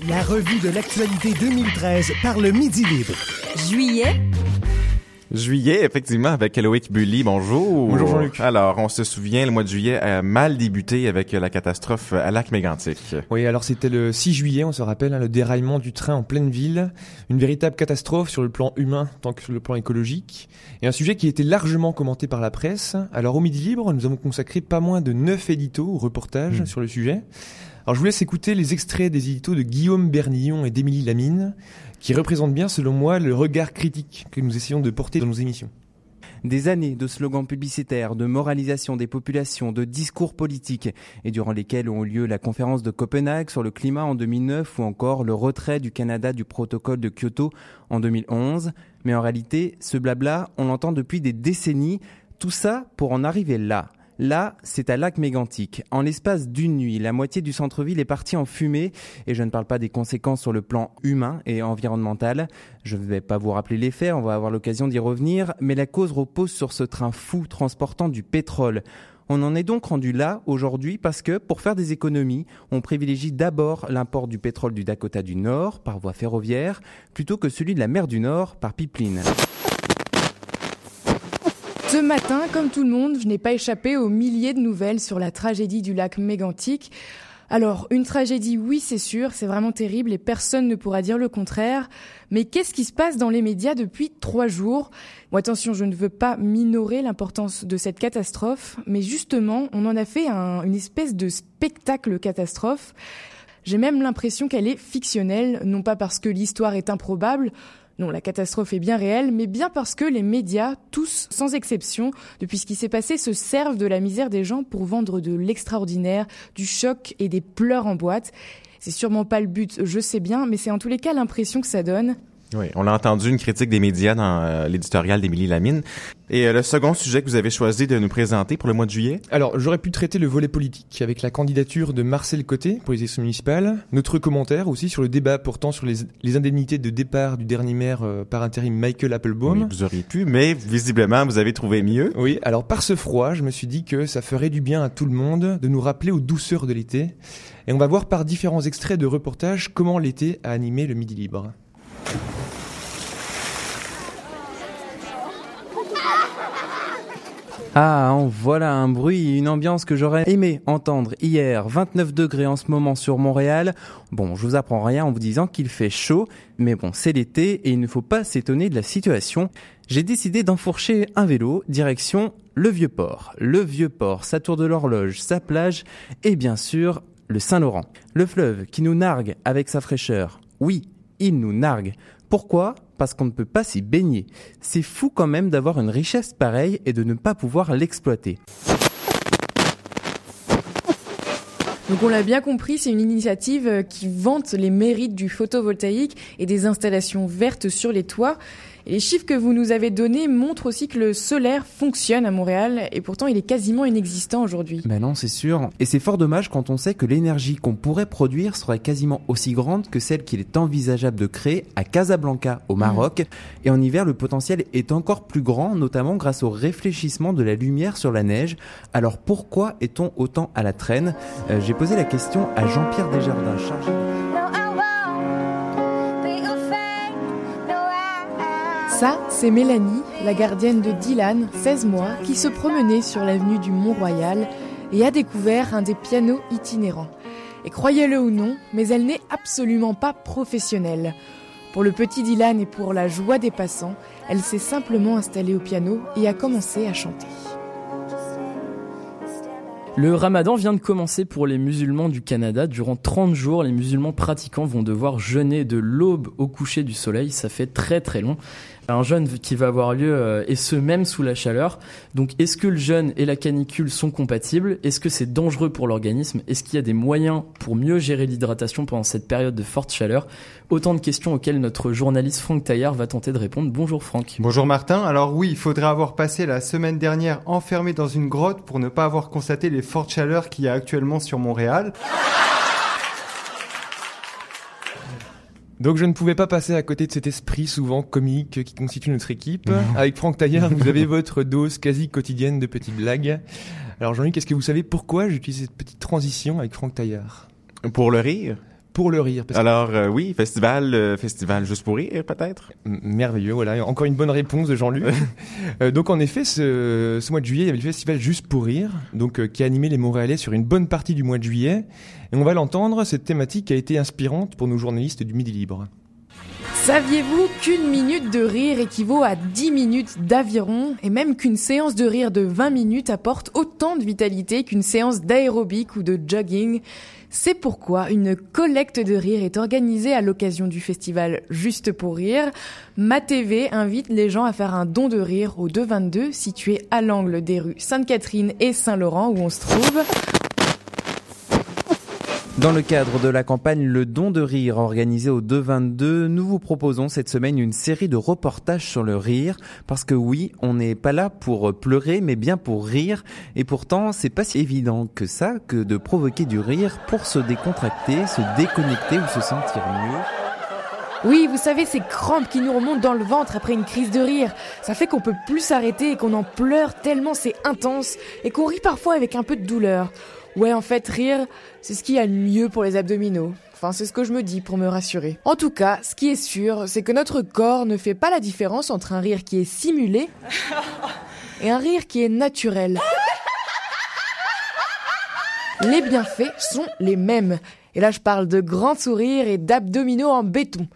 La revue de l'actualité 2013 par le Midi Libre. Juillet. Juillet, effectivement, avec Loïc Bully. Bonjour. Bonjour Jean-Luc. Alors, on se souvient, le mois de juillet a mal débuté avec la catastrophe à lac mégantic Oui, alors c'était le 6 juillet, on se rappelle, hein, le déraillement du train en pleine ville. Une véritable catastrophe sur le plan humain tant que sur le plan écologique. Et un sujet qui était largement commenté par la presse. Alors, au Midi Libre, nous avons consacré pas moins de 9 éditos ou reportages Mmh. sur le sujet. Alors je vous laisse écouter les extraits des éditos de Guillaume Bernillon et d'Émilie Lamine, qui représentent bien, selon moi, le regard critique que nous essayons de porter dans nos émissions. Des années de slogans publicitaires, de moralisation des populations, de discours politiques, et durant lesquels ont eu lieu la conférence de Copenhague sur le climat en 2009 ou encore le retrait du Canada du protocole de Kyoto en 2011. Mais en réalité, ce blabla, on l'entend depuis des décennies, tout ça pour en arriver là. Là, c'est à lac mégantic. En l'espace d'une nuit, la moitié du centre-ville est partie en fumée, et je ne parle pas des conséquences sur le plan humain et environnemental. Je ne vais pas vous rappeler les faits, on va avoir l'occasion d'y revenir, mais la cause repose sur ce train fou transportant du pétrole. On en est donc rendu là aujourd'hui parce que pour faire des économies, on privilégie d'abord l'import du pétrole du Dakota du Nord par voie ferroviaire plutôt que celui de la mer du Nord par pipeline. Ce matin, comme tout le monde, je n'ai pas échappé aux milliers de nouvelles sur la tragédie du lac mégantic. Alors, une tragédie, oui, c'est sûr, c'est vraiment terrible et personne ne pourra dire le contraire. Mais qu'est-ce qui se passe dans les médias depuis trois jours? Attention, je ne veux pas minorer l'importance de cette catastrophe, mais justement, on en a fait un- une espèce de spectacle catastrophe. J'ai même l'impression qu'elle est fictionnelle, non pas parce que l'histoire est improbable, non, la catastrophe est bien réelle, mais bien parce que les médias, tous sans exception, depuis ce qui s'est passé, se servent de la misère des gens pour vendre de l'extraordinaire, du choc et des pleurs en boîte. C'est sûrement pas le but, je sais bien, mais c'est en tous les cas l'impression que ça donne. Oui, on a entendu une critique des médias dans euh, l'éditorial d'Émilie Lamine. Et euh, le second sujet que vous avez choisi de nous présenter pour le mois de juillet? Alors, j'aurais pu traiter le volet politique avec la candidature de Marcel Côté pour les élections municipales, notre commentaire aussi sur le débat portant sur les, les indemnités de départ du dernier maire euh, par intérim Michael Applebaum. Oui, vous auriez pu, mais visiblement, vous avez trouvé mieux. Oui, alors par ce froid, je me suis dit que ça ferait du bien à tout le monde de nous rappeler aux douceurs de l'été. Et on va voir par différents extraits de reportages comment l'été a animé le Midi Libre. Ah, en voilà un bruit une ambiance que j'aurais aimé entendre hier. 29 degrés en ce moment sur Montréal. Bon, je vous apprends rien en vous disant qu'il fait chaud, mais bon, c'est l'été et il ne faut pas s'étonner de la situation. J'ai décidé d'enfourcher un vélo, direction le Vieux-Port. Le Vieux-Port, sa tour de l'horloge, sa plage et bien sûr le Saint-Laurent. Le fleuve qui nous nargue avec sa fraîcheur. Oui, il nous nargue. Pourquoi? Parce qu'on ne peut pas s'y baigner. C'est fou quand même d'avoir une richesse pareille et de ne pas pouvoir l'exploiter. Donc on l'a bien compris, c'est une initiative euh, qui vante les mérites du photovoltaïque et des installations vertes sur les toits. Les chiffres que vous nous avez donnés montrent aussi que le solaire fonctionne à Montréal et pourtant il est quasiment inexistant aujourd'hui. Ben non, c'est sûr. Et c'est fort dommage quand on sait que l'énergie qu'on pourrait produire serait quasiment aussi grande que celle qu'il est envisageable de créer à Casablanca, au Maroc. Et en hiver, le potentiel est encore plus grand, notamment grâce au réfléchissement de la lumière sur la neige. Alors pourquoi est-on autant à la traîne? Euh, J'ai posé la question à Jean-Pierre Desjardins, chargé de... Ça, c'est Mélanie, la gardienne de Dylan, 16 mois, qui se promenait sur l'avenue du Mont-Royal et a découvert un des pianos itinérants. Et croyez-le ou non, mais elle n'est absolument pas professionnelle. Pour le petit Dylan et pour la joie des passants, elle s'est simplement installée au piano et a commencé à chanter. Le ramadan vient de commencer pour les musulmans du Canada. Durant 30 jours, les musulmans pratiquants vont devoir jeûner de l'aube au coucher du soleil. Ça fait très très long. Un jeûne qui va avoir lieu euh, et ce même sous la chaleur. Donc est-ce que le jeûne et la canicule sont compatibles? Est-ce que c'est dangereux pour l'organisme? Est-ce qu'il y a des moyens pour mieux gérer l'hydratation pendant cette période de forte chaleur? Autant de questions auxquelles notre journaliste Franck Taillard va tenter de répondre. Bonjour Franck. Bonjour Martin. Alors oui, il faudrait avoir passé la semaine dernière enfermé dans une grotte pour ne pas avoir constaté les fortes chaleurs qu'il y a actuellement sur Montréal. Donc je ne pouvais pas passer à côté de cet esprit souvent comique qui constitue notre équipe. Avec Franck Taillard, vous avez votre dose quasi quotidienne de petites blagues. Alors Jean-Luc, est-ce que vous savez pourquoi j'utilise cette petite transition avec Franck Taillard? Pour le rire? Pour le rire. parce que- Alors euh, oui, festival, euh, festival juste pour rire peut-être? Merveilleux, voilà. Encore une bonne réponse de Jean-Luc. Euh, donc en effet, ce, ce mois de juillet, il y avait le festival Juste pour rire, donc euh, qui a animé les Montréalais sur une bonne partie du mois de juillet. Et on va l'entendre, cette thématique a été inspirante pour nos journalistes du Midi Libre. Saviez-vous qu'une minute de rire équivaut à 10 minutes d'aviron et même qu'une séance de rire de 20 minutes apporte autant de vitalité qu'une séance d'aérobic ou de jogging? C'est pourquoi une collecte de rire est organisée à l'occasion du festival Juste pour rire. Ma TV invite les gens à faire un don de rire au 222 situé à l'angle des rues Sainte-Catherine et Saint-Laurent où on se trouve. Dans le cadre de la campagne Le Don de Rire organisée au 222, nous vous proposons cette semaine une série de reportages sur le rire. Parce que oui, on n'est pas là pour pleurer, mais bien pour rire. Et pourtant, c'est pas si évident que ça que de provoquer du rire pour se décontracter, se déconnecter ou se sentir mieux. Oui, vous savez, ces crampes qui nous remontent dans le ventre après une crise de rire, ça fait qu'on peut plus s'arrêter et qu'on en pleure tellement c'est intense et qu'on rit parfois avec un peu de douleur. Ouais, en fait, rire, c'est ce qu'il y a de mieux pour les abdominaux. Enfin, c'est ce que je me dis pour me rassurer. En tout cas, ce qui est sûr, c'est que notre corps ne fait pas la différence entre un rire qui est simulé et un rire qui est naturel. Les bienfaits sont les mêmes. Et là, je parle de grands sourires et d'abdominaux en béton.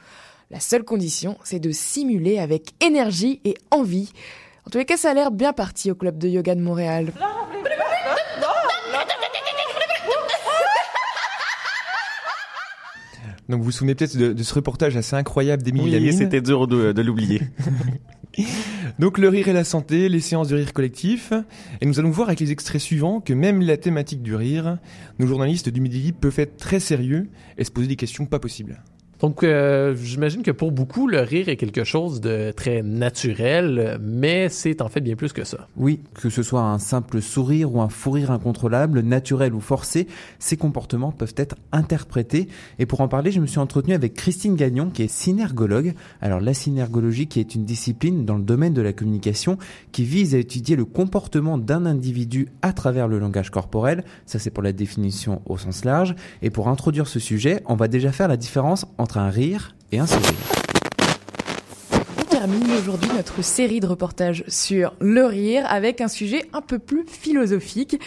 La seule condition, c'est de simuler avec énergie et envie. En tous les cas, ça a l'air bien parti au club de yoga de Montréal. Donc vous vous souvenez peut-être de, de ce reportage assez incroyable d'Émilie Oui, c'était dur de, de l'oublier. Donc le rire et la santé, les séances de rire collectif. Et nous allons voir avec les extraits suivants que même la thématique du rire, nos journalistes du Midi peuvent être très sérieux et se poser des questions pas possibles. Donc, euh, j'imagine que pour beaucoup, le rire est quelque chose de très naturel, mais c'est en fait bien plus que ça. Oui, que ce soit un simple sourire ou un fou rire incontrôlable, naturel ou forcé, ces comportements peuvent être interprétés. Et pour en parler, je me suis entretenu avec Christine Gagnon, qui est synergologue. Alors la synergologie, qui est une discipline dans le domaine de la communication, qui vise à étudier le comportement d'un individu à travers le langage corporel. Ça, c'est pour la définition au sens large. Et pour introduire ce sujet, on va déjà faire la différence entre un rire et un sourire. On termine aujourd'hui notre série de reportages sur le rire avec un sujet un peu plus philosophique.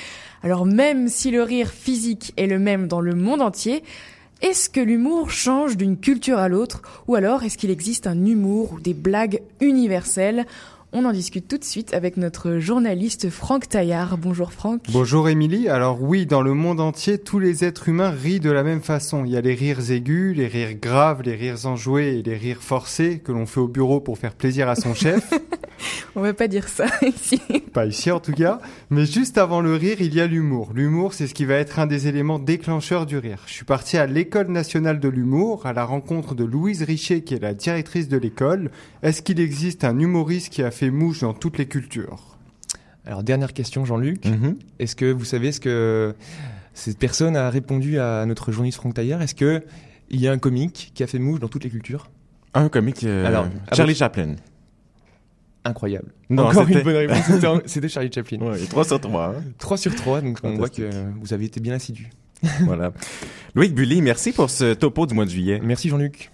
Alors même si le rire physique est le même dans le monde entier, est-ce que l'humour change d'une culture à l'autre? Ou alors est-ce qu'il existe un humour ou des blagues universelles? On en discute tout de suite avec notre journaliste Franck Taillard. Bonjour Franck. Bonjour Émilie. Alors oui, dans le monde entier, tous les êtres humains rient de la même façon. Il y a les rires aigus, les rires graves, les rires enjoués et les rires forcés que l'on fait au bureau pour faire plaisir à son chef. On va pas dire ça ici. Pas ici en tout cas. Mais juste avant le rire, il y a l'humour. L'humour, c'est ce qui va être un des éléments déclencheurs du rire. Je suis parti à l'école nationale de l'humour, à la rencontre de Louise Richer, qui est la directrice de l'école. Est-ce qu'il existe un humoriste qui a fait mouche dans toutes les cultures? Alors dernière question Jean-Luc, Mhm. est-ce que vous savez ce que cette personne a répondu à notre journaliste Franck Taillard? Est-ce que il y a un comique qui a fait mouche dans toutes les cultures? Un comique. euh, Alors, Charlie ah, Chaplin. Incroyable. Non, Encore une bonne réponse, c'était Charlie Chaplin. Ouais, 3 sur 3. 3 sur 3, donc on voit que vous avez été bien assidu. voilà. Loïc Bully, merci pour ce topo du mois de juillet. Merci Jean-Luc.